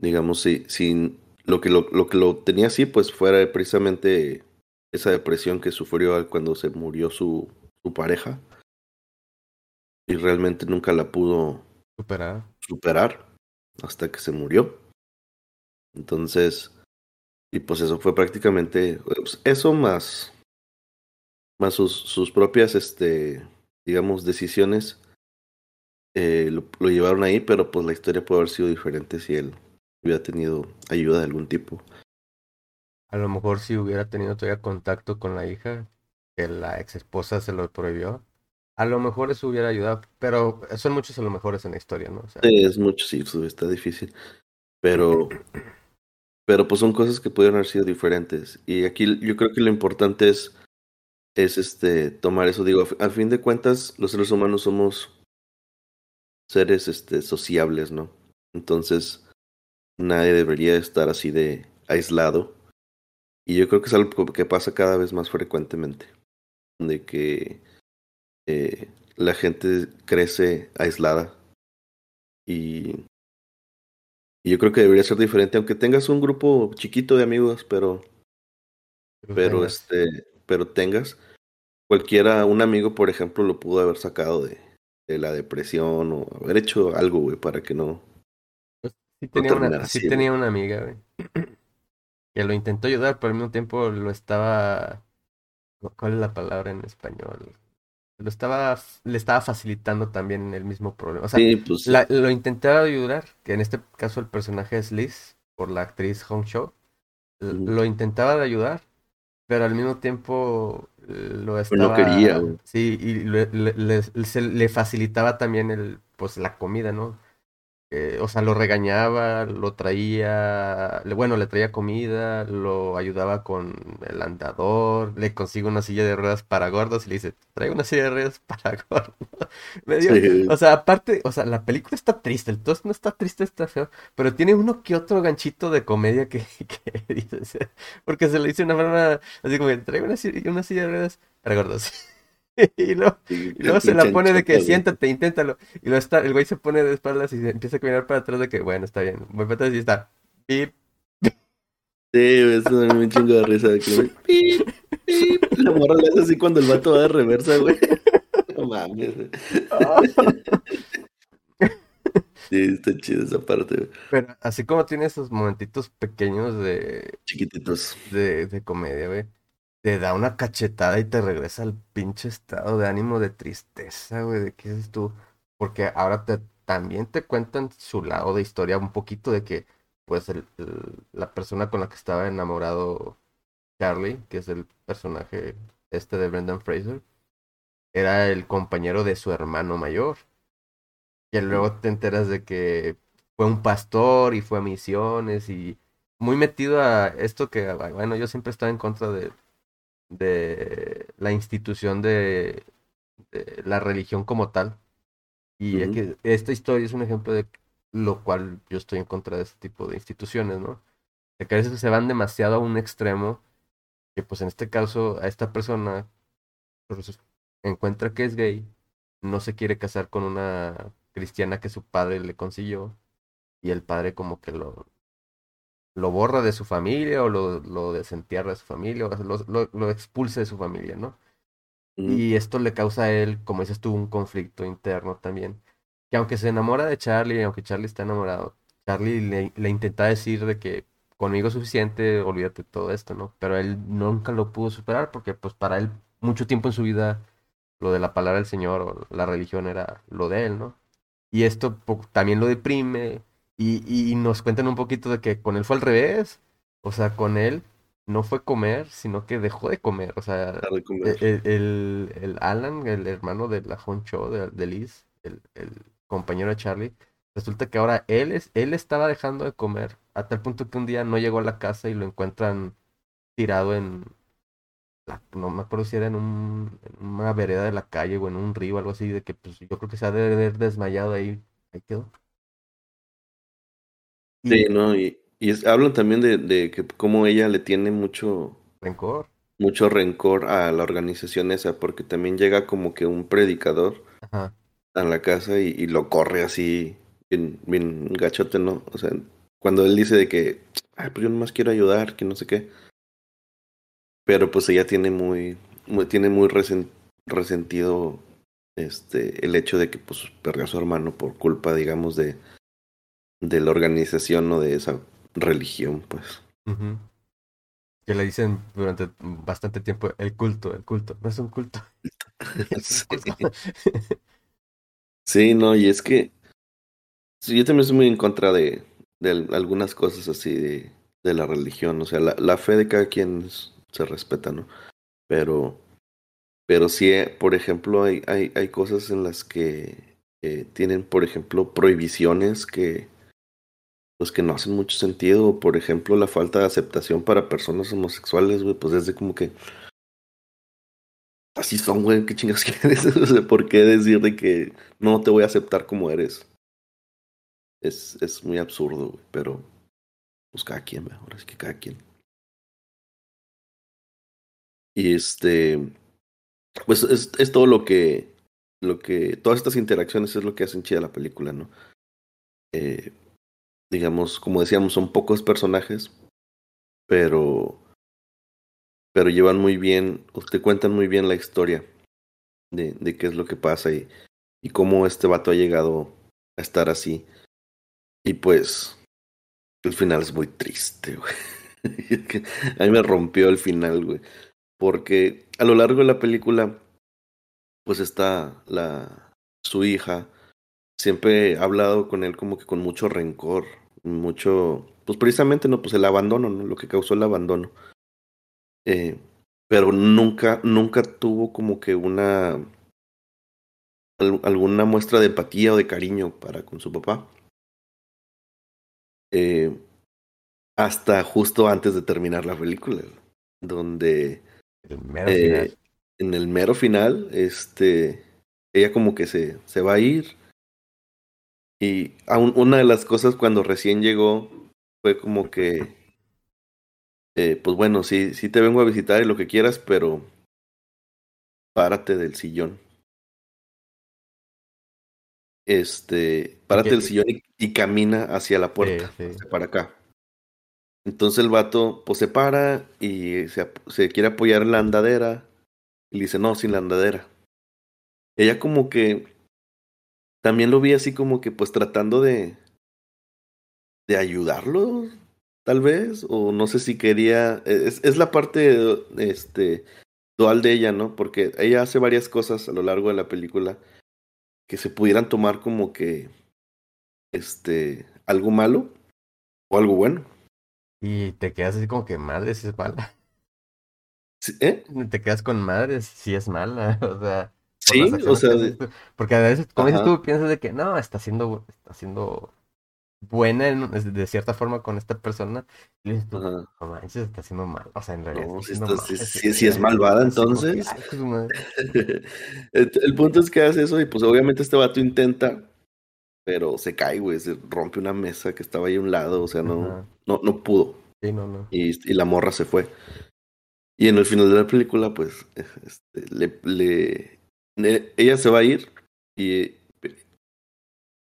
Digamos, si, si lo, que lo, lo que lo tenía así, pues fuera precisamente esa depresión que sufrió cuando se murió su, su pareja. Y realmente nunca la pudo superar. superar hasta que se murió. Entonces, y pues eso fue prácticamente pues, eso más más sus, sus propias este digamos decisiones eh, lo, lo, llevaron ahí pero pues la historia puede haber sido diferente si él hubiera tenido ayuda de algún tipo a lo mejor si hubiera tenido todavía contacto con la hija que la ex esposa se lo prohibió a lo mejor eso hubiera ayudado pero son muchos a lo mejores en la historia no es mucho sí está difícil pero pero pues son cosas que pudieron haber sido diferentes. Y aquí yo creo que lo importante es, es este, tomar eso. Digo, a fin de cuentas, los seres humanos somos seres este, sociables, ¿no? Entonces, nadie debería estar así de aislado. Y yo creo que es algo que pasa cada vez más frecuentemente. De que eh, la gente crece aislada. Y y yo creo que debería ser diferente, aunque tengas un grupo chiquito de amigos, pero. Pero, pero este. Pero tengas. Cualquiera, un amigo, por ejemplo, lo pudo haber sacado de, de la depresión o haber hecho algo, güey, para que no. Pues sí tenía, no una, sí tenía una amiga, güey. [CLEARS THROAT] Que lo intentó ayudar, pero al mismo tiempo lo estaba. ¿Cuál es la palabra en español? lo estaba, le estaba facilitando también el mismo problema. O sea, sí, pues, la, lo intentaba ayudar, que en este caso el personaje es Liz, por la actriz Hong Show. Lo intentaba de ayudar, pero al mismo tiempo lo estaba... no quería, Sí, y le, le, se, le facilitaba también el, pues, la comida, ¿no? Eh, o sea, lo regañaba, lo traía, bueno, le traía comida, lo ayudaba con el andador, le consigo una silla de ruedas para gordos y le dice, traigo una silla de ruedas [LAUGHS] para gordos. Me dio, sí. O sea, aparte, o sea, la película está triste, el tos no está triste, está feo, pero tiene uno que otro ganchito de comedia que, [LAUGHS] que dice, porque se le dice una forma así como, traigo una, una silla de ruedas para gordos. [LAUGHS] [LAUGHS] y luego, y luego se la pone de que siéntate, inténtalo. Y luego está, el güey se pone de espaldas y se empieza a caminar para atrás de que, bueno, está bien. Voy para atrás y está. Pip. Sí, eso es un chingo de risa. De que, pip, pip. [LAUGHS] La morra le hace así cuando el vato va de reversa, güey. [LAUGHS] No mames. Sí, está chido esa parte. Güey. Pero así como tiene esos momentitos pequeños de... Chiquititos. De, de comedia, güey te da una cachetada y te regresa al pinche estado de ánimo de tristeza, güey, de qué es tú. Porque ahora te, también te cuentan su lado de historia un poquito de que, pues, el, el, la persona con la que estaba enamorado Charlie, que es el personaje este de Brendan Fraser, era el compañero de su hermano mayor. Y luego te enteras de que fue un pastor y fue a misiones y muy metido a esto que, bueno, yo siempre estaba en contra de de la institución de, de la religión como tal. Y uh -huh. es que esta historia es un ejemplo de lo cual yo estoy en contra de este tipo de instituciones, ¿no? De que a veces se van demasiado a un extremo, que pues en este caso a esta persona pues, encuentra que es gay, no se quiere casar con una cristiana que su padre le consiguió, y el padre como que lo, lo borra de su familia o lo, lo desentierra de su familia o lo, lo, lo expulsa de su familia, ¿no? Mm. Y esto le causa a él, como dices tú, un conflicto interno también. Que aunque se enamora de Charlie, aunque Charlie está enamorado, Charlie le, le intenta decir de que conmigo es suficiente, olvídate de todo esto, ¿no? Pero él nunca lo pudo superar porque pues para él mucho tiempo en su vida lo de la palabra del Señor o la religión era lo de él, ¿no? Y esto también lo deprime, y, y, nos cuentan un poquito de que con él fue al revés. O sea, con él no fue comer, sino que dejó de comer. O sea, de comer. El, el, el, Alan, el hermano de la Honcho, de, de Liz, el, el, compañero de Charlie, resulta que ahora él, es, él estaba dejando de comer a tal punto que un día no llegó a la casa y lo encuentran tirado en, no me acuerdo si era en, un, en una vereda de la calle o en un río, algo así, de que pues yo creo que se ha de haber desmayado ahí, ahí quedó. Sí, ¿no? Y, y es- hablan también de, de que cómo ella le tiene mucho, Rencor. mucho rencor a la organización esa, porque también llega como que un predicador Ajá. a la casa y, y lo corre así, bien, bien gachote, ¿no? O sea, cuando él dice de que, ay, pues yo nomás quiero ayudar, que no sé qué. Pero pues ella tiene muy, muy- tiene muy resen- resentido este, el hecho de que pues perdió a su hermano por culpa, digamos, de, de la organización o de esa religión, pues. Que le dicen durante bastante tiempo el culto, el culto. No es un culto. [LAUGHS] [LAUGHS] Sí. no, y es que yo también estoy muy en contra de, de al- algunas cosas así de, de la religión. O sea, la, la fe de cada quien es- se respeta, ¿no? Pero, pero sí, eh, por ejemplo, hay, hay, hay cosas en las que eh, tienen, por ejemplo, prohibiciones que, pues que no hacen mucho sentido. Por ejemplo, la falta de aceptación para personas homosexuales, güey, pues es de como que así son, güey, ¿qué chingas [LAUGHS] quieres? O sea, ¿por qué decir de que no te voy a aceptar como eres? Es, es muy absurdo, güey, pero pues cada quien, mejor es que cada quien. Y este, pues es, es todo lo que, lo que, todas estas interacciones es lo que hacen chida la película, ¿no? Eh, digamos, como decíamos, son pocos personajes, pero, pero llevan muy bien, te cuentan muy bien la historia de, de qué es lo que pasa y, y cómo este vato ha llegado a estar así. Y pues, el final es muy triste, güey. [LAUGHS] A mí me rompió el final, güey. Porque a lo largo de la película, pues está la su hija. Siempre ha hablado con él como que con mucho rencor, mucho, pues precisamente no, pues el abandono, ¿no? Lo que causó el abandono. Eh, pero nunca, nunca tuvo como que una al- alguna muestra de empatía o de cariño para con su papá. Eh, hasta justo antes de terminar la película, donde El mero eh, final. en el mero final, este, ella como que se, se va a ir. Y aún una de las cosas cuando recién llegó fue como que, eh, pues bueno, sí, sí te vengo a visitar y lo que quieras, pero párate del sillón. Este, párate del sillón y, y camina hacia la puerta, sí. hacia para acá. Entonces el vato, pues se para y se, se quiere apoyar en la andadera. Y le dice, no, sin la andadera. Ella como que también lo vi así como que pues tratando de de ayudarlo, tal vez, o no sé si quería, es, es la parte este dual de ella, ¿no? Porque ella hace varias cosas a lo largo de la película que se pudieran tomar como que este algo malo o algo bueno. Y te quedas así como que madre si es mala. ¿Eh? Te quedas con madre si es mala. [LAUGHS] O sea, Sí, o sea, de-. [LAUGHS] Porque a veces, como dices tú, piensas de que no, está siendo, está siendo buena en- de cierta forma con esta persona. Y dices tú, no manches, está haciendo mal. O sea, en realidad No, está si mal. si- sí, si- si es malvada, como que, entonces. ay, [LAUGHS] el, el punto es que hace eso y pues obviamente este vato intenta, pero se cae, güey, se rompe una mesa que estaba ahí a un lado, o sea, no, Ajá. no, no pudo. Sí, no, no. y, y la morra se fue. Y en el final de la película, pues, este, le, le, le- ella se va a ir y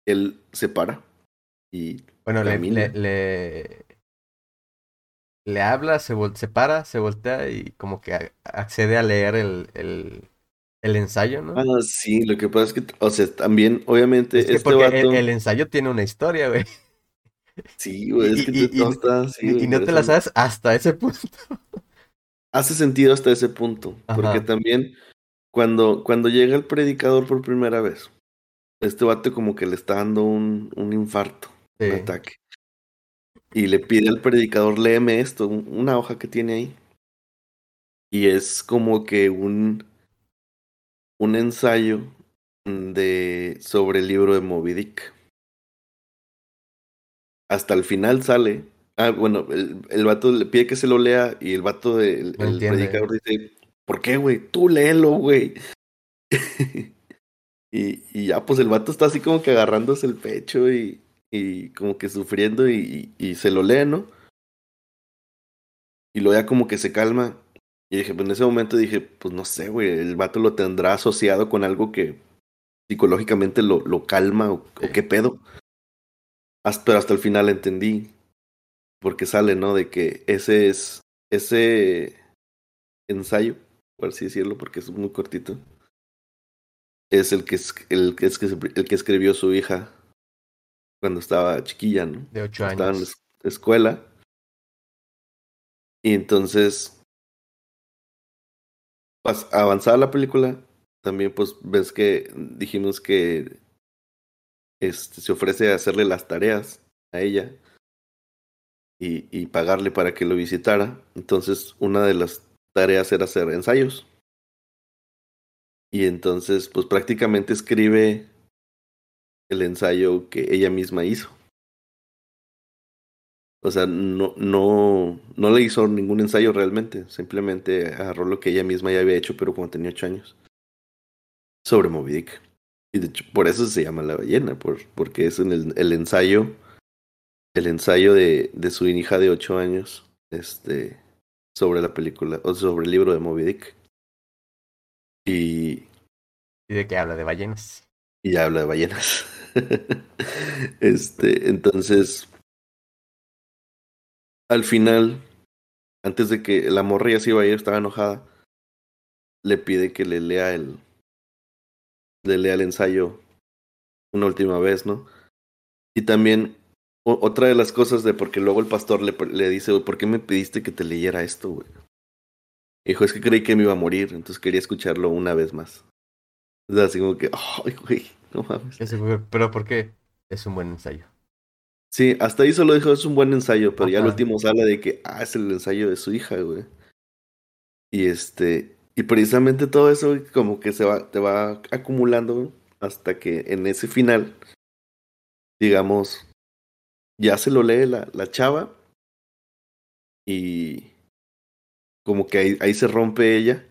él se para y Bueno, le, le, le, le habla, se, vol- se para, se voltea y como que accede a leer el, el, el ensayo, ¿no? Ah, sí, lo que pasa es que, o sea, también, obviamente, Es que este porque el, vato, el ensayo tiene una historia, güey. sí, güey, es que y- todo y- está así, y- no te la sabes hasta ese punto. Hace sentido hasta ese punto, porque también cuando, cuando llega el predicador por primera vez, este vato como que le está dando un, un infarto, un ataque. Y le pide al predicador, léeme esto, un- una hoja que tiene ahí. Y es como que un, un ensayo de, sobre el libro de Moby Dick. hasta el final sale. Ah, bueno, el, el vato le pide que se lo lea y el vato, de, el, el predicador dice, ¿por qué, güey? Tú léelo, güey. [LAUGHS] y, y ya, pues el vato está así como que agarrándose el pecho y, y como que sufriendo y, y, se lo lee, ¿no? Y luego ya como que se calma. Y dije, pues en ese momento dije, pues no sé, güey, el vato lo tendrá asociado con algo que psicológicamente lo, lo calma o qué pedo. Hasta, pero hasta el final entendí. Porque sale, ¿no? De que ese es, ese ensayo, por así decirlo, porque es muy cortito, es el que, es, el, que es, el que escribió su hija cuando estaba chiquilla, ¿no? De ocho Estaba en la años. es- escuela. Y entonces, pas- avanzada la película, también pues ves que dijimos que este, se ofrece a hacerle las tareas a ella y, y pagarle para que lo visitara. Entonces, una de las tareas era hacer ensayos. Y entonces, pues prácticamente escribe el ensayo que ella misma hizo. O sea, no, no, no le hizo ningún ensayo realmente. Simplemente agarró lo que ella misma ya había hecho, pero cuando tenía ocho años. Sobre Moby Dick. Y de hecho, por eso se llama La ballena, por, porque es en el, el ensayo, el ensayo de, de su hija de ocho años, este, sobre la película, o sobre el libro de Moby Dick. Y, ¿Y de qué habla? De ballenas. y habla de ballenas. [LAUGHS] este, entonces, al final, antes de que la morra ya se iba a ir, estaba enojada, le pide que le lea el, le lea el ensayo una última vez, ¿no? Y también o- otra de las cosas de porque luego el pastor le, le dice, ¿por qué me pediste que te leyera esto, güey? Dijo, es que creí que me iba a morir, entonces quería escucharlo una vez más. O sea, así como que, ay, güey, no mames. Pero ¿por qué? Es un buen ensayo. Sí, hasta ahí solo dijo, es un buen ensayo, pero ya al último sale de que, ah, es el ensayo de su hija, güey. Y este, y precisamente todo eso güey, como que se va, te va acumulando güey, hasta que en ese final, digamos, ya se lo lee la, la chava y como que ahí, ahí se rompe ella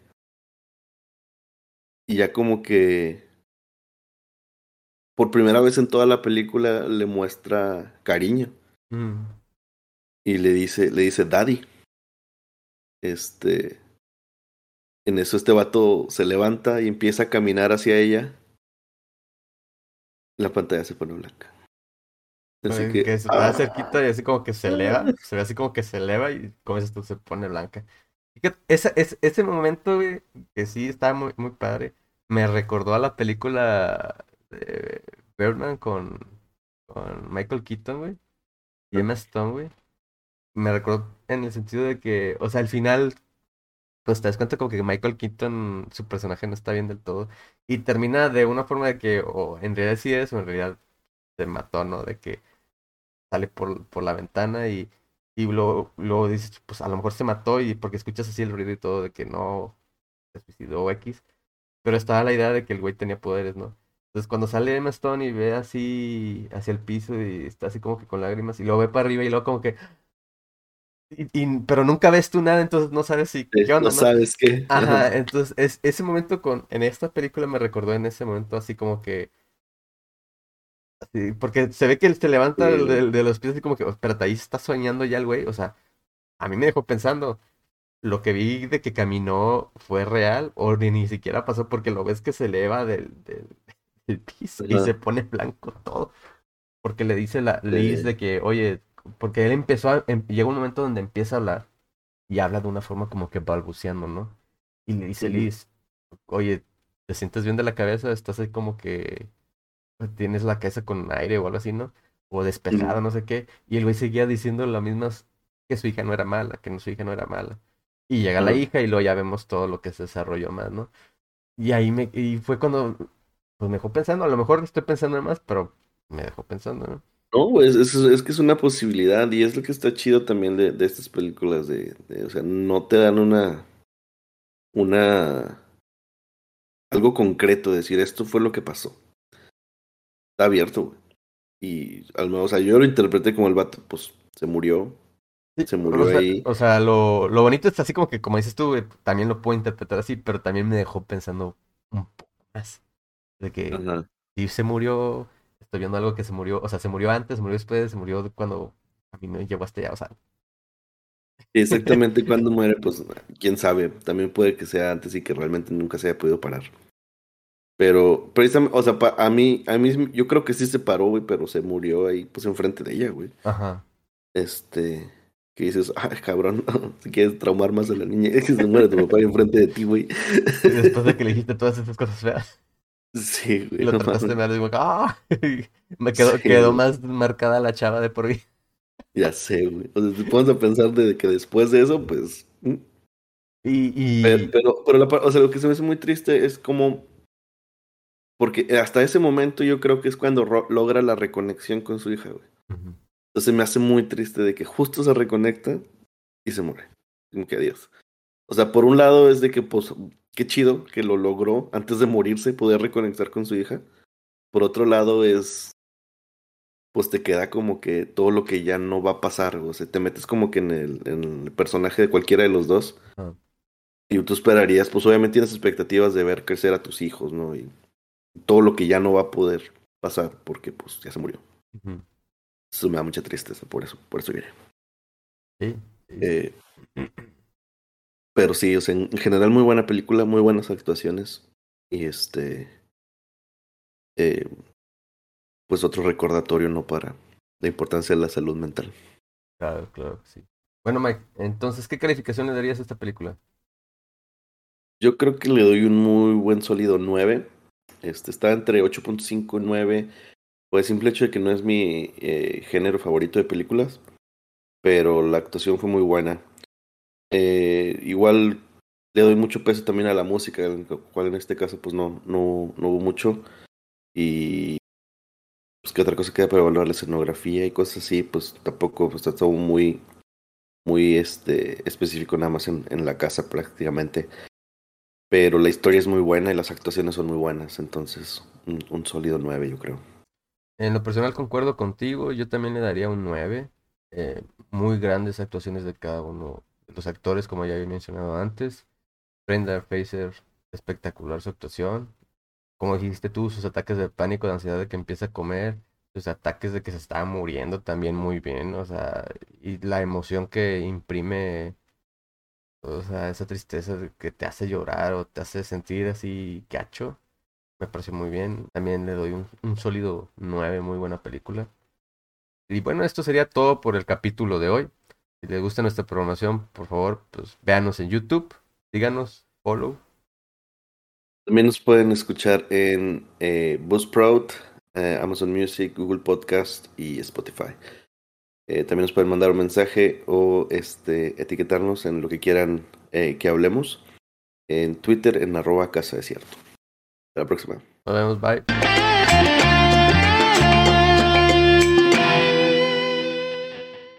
y ya como que por primera vez en toda la película le muestra cariño. Mm. y le dice, le dice Daddy. Este. En eso este vato se levanta y empieza a caminar hacia ella. La pantalla se pone blanca. Así que, que se está cerquita y así como que se eleva, [LAUGHS] se ve así como que se eleva y como dices tú se pone blanca. Y que esa, es, ese momento, güey, que sí está muy, muy padre, me recordó a la película de Birdman con, con Michael Keaton, güey, y Emma Stone, güey. Me recordó en el sentido de que, o sea, al final, pues te das cuenta como que Michael Keaton, su personaje no está bien del todo, y termina de una forma de que, o en realidad sí es, o en realidad se mató, ¿no? De que sale por, por la ventana y, y luego, luego dices, pues a lo mejor se mató y porque escuchas así el ruido y todo de que no se suicidó o X. Pero estaba la idea de que el güey tenía poderes, ¿no? Entonces cuando sale Emma Stone y ve así hacia el piso y está así como que con lágrimas y luego ve para arriba y luego como que... y- y- pero nunca ves tú nada, entonces no sabes si... ¿Qué onda, no no? sabes qué. Ajá, entonces es, ese momento con, en esta película me recordó en ese momento así como que, porque se ve que él se levanta Sí. de, de los pies así como que, "Oh, espérate, ahí está soñando ya el güey, o sea, a mí me dejó pensando, lo que vi de que caminó fue real o ni, ni siquiera pasó porque lo ves que se eleva del, del, [LAUGHS] del piso y se pone blanco todo, porque le dice la Liz de que, oye, porque él empezó a, em- llega un momento donde empieza a hablar y habla de una forma como que balbuceando, ¿no? Y le dice. Liz, oye, ¿te sientes bien de la cabeza? Estás ahí como que tienes la cabeza con aire o algo así, ¿no? O despejada, no sé qué. Y el güey seguía diciendo las mismas, que su hija no era mala, que su hija no era mala. Y llega la hija y luego ya vemos todo lo que se desarrolló más, ¿no? Y ahí me, y fue cuando, pues me dejó pensando, a lo mejor estoy pensando en más, pero me dejó pensando, ¿no? No, es, es que es una posibilidad y es lo que está chido también de, de estas películas de, de, o sea, no te dan una, una, algo concreto, decir esto fue lo que pasó. Está abierto, güey. Y al menos, o sea, yo lo interpreté como el vato, pues se murió. Se murió o sea, ahí. O sea, lo, lo bonito es así como que, como dices tú, güey, también lo puedo interpretar así, pero también me dejó pensando un poco más. De que Ajá. si se murió, estoy viendo algo que se murió, o sea, se murió antes, se murió después, se murió cuando a mí me llegó hasta allá, o sea. Exactamente cuando muere, pues quién sabe. También puede que sea antes y que realmente nunca se haya podido parar. Pero, precisamente, o sea, pa- a mí, a mí, yo creo que sí se paró, güey, pero se murió ahí, pues enfrente de ella, güey. Ajá. Este, que dices, ay, cabrón, [LAUGHS] si quieres traumar más a la niña, es [LAUGHS] que se muere tu papá enfrente de ti, güey. Después de que le dijiste todas esas cosas feas Sí, y güey. lo no trataste mal, digo, ¡ah! [LAUGHS] Me quedó, Sí, quedó más marcada la chava de por vida. Ya sé, güey. O sea, te pones a pensar de que después de eso, pues. mm, Y, Pero, y... pero, pero la, pa- o sea, lo que se me hace muy triste es como. Porque hasta ese momento yo creo que es cuando ro- logra la reconexión con su hija, güey. Entonces me hace muy triste de que justo se reconecta y se muere. Como que adiós. O sea, por un lado es de que, pues, qué chido que lo logró antes de morirse, poder reconectar con su hija. Por otro lado es, pues te queda como que todo lo que ya no va a pasar. O sea, te metes como que en el, en el personaje de cualquiera de los dos. Ah. Y tú esperarías, pues obviamente tienes expectativas de ver crecer a tus hijos, ¿no? Y todo lo que ya no va a poder pasar porque, pues, ya se murió. Eso me da mucha tristeza, por eso, por eso lloré. Sí, sí. Eh, pero sí, o sea, en general muy buena película, muy buenas actuaciones. Y este. eh, pues otro recordatorio, ¿no? Para la importancia de la salud mental. Claro, claro que sí. Bueno, Mike, entonces, ¿qué calificación le darías a esta película? Yo creo que le doy un muy buen sólido 9. Este está entre 8.5 y 9. Por el simple hecho de que no es mi eh, género favorito de películas. Pero la actuación fue muy buena. Eh, igual le doy mucho peso también a la música, en cual en este caso pues no, no, no hubo mucho. Y pues que otra cosa queda para evaluar la escenografía y cosas así, pues tampoco pues, está todo muy, muy este, específico nada más en, en la casa prácticamente. Pero la historia es muy buena y las actuaciones son muy buenas, entonces un, sólido 9 yo creo. En lo personal concuerdo contigo, yo también le daría un 9. Eh, muy grandes actuaciones de cada uno los actores, como ya había mencionado antes. Brenda Fraser, espectacular su actuación. Como dijiste tú, sus ataques de pánico, de ansiedad de que empieza a comer, sus ataques de que se estaba muriendo también muy bien, o sea, y la emoción que imprime, esa tristeza que te hace llorar o te hace sentir así gacho, me pareció muy bien. También le doy un, un sólido 9, muy buena película. Y bueno, esto sería todo por el capítulo de hoy. Si les gusta nuestra programación, por favor, pues véanos en YouTube, díganos, follow. También nos pueden escuchar en eh, Buzzsprout, eh, Amazon Music, Google Podcast y Spotify. Eh, también nos pueden mandar un mensaje o este, etiquetarnos en lo que quieran eh, que hablemos. En Twitter, en arroba casa desierto. Hasta la próxima. Nos vemos, bye.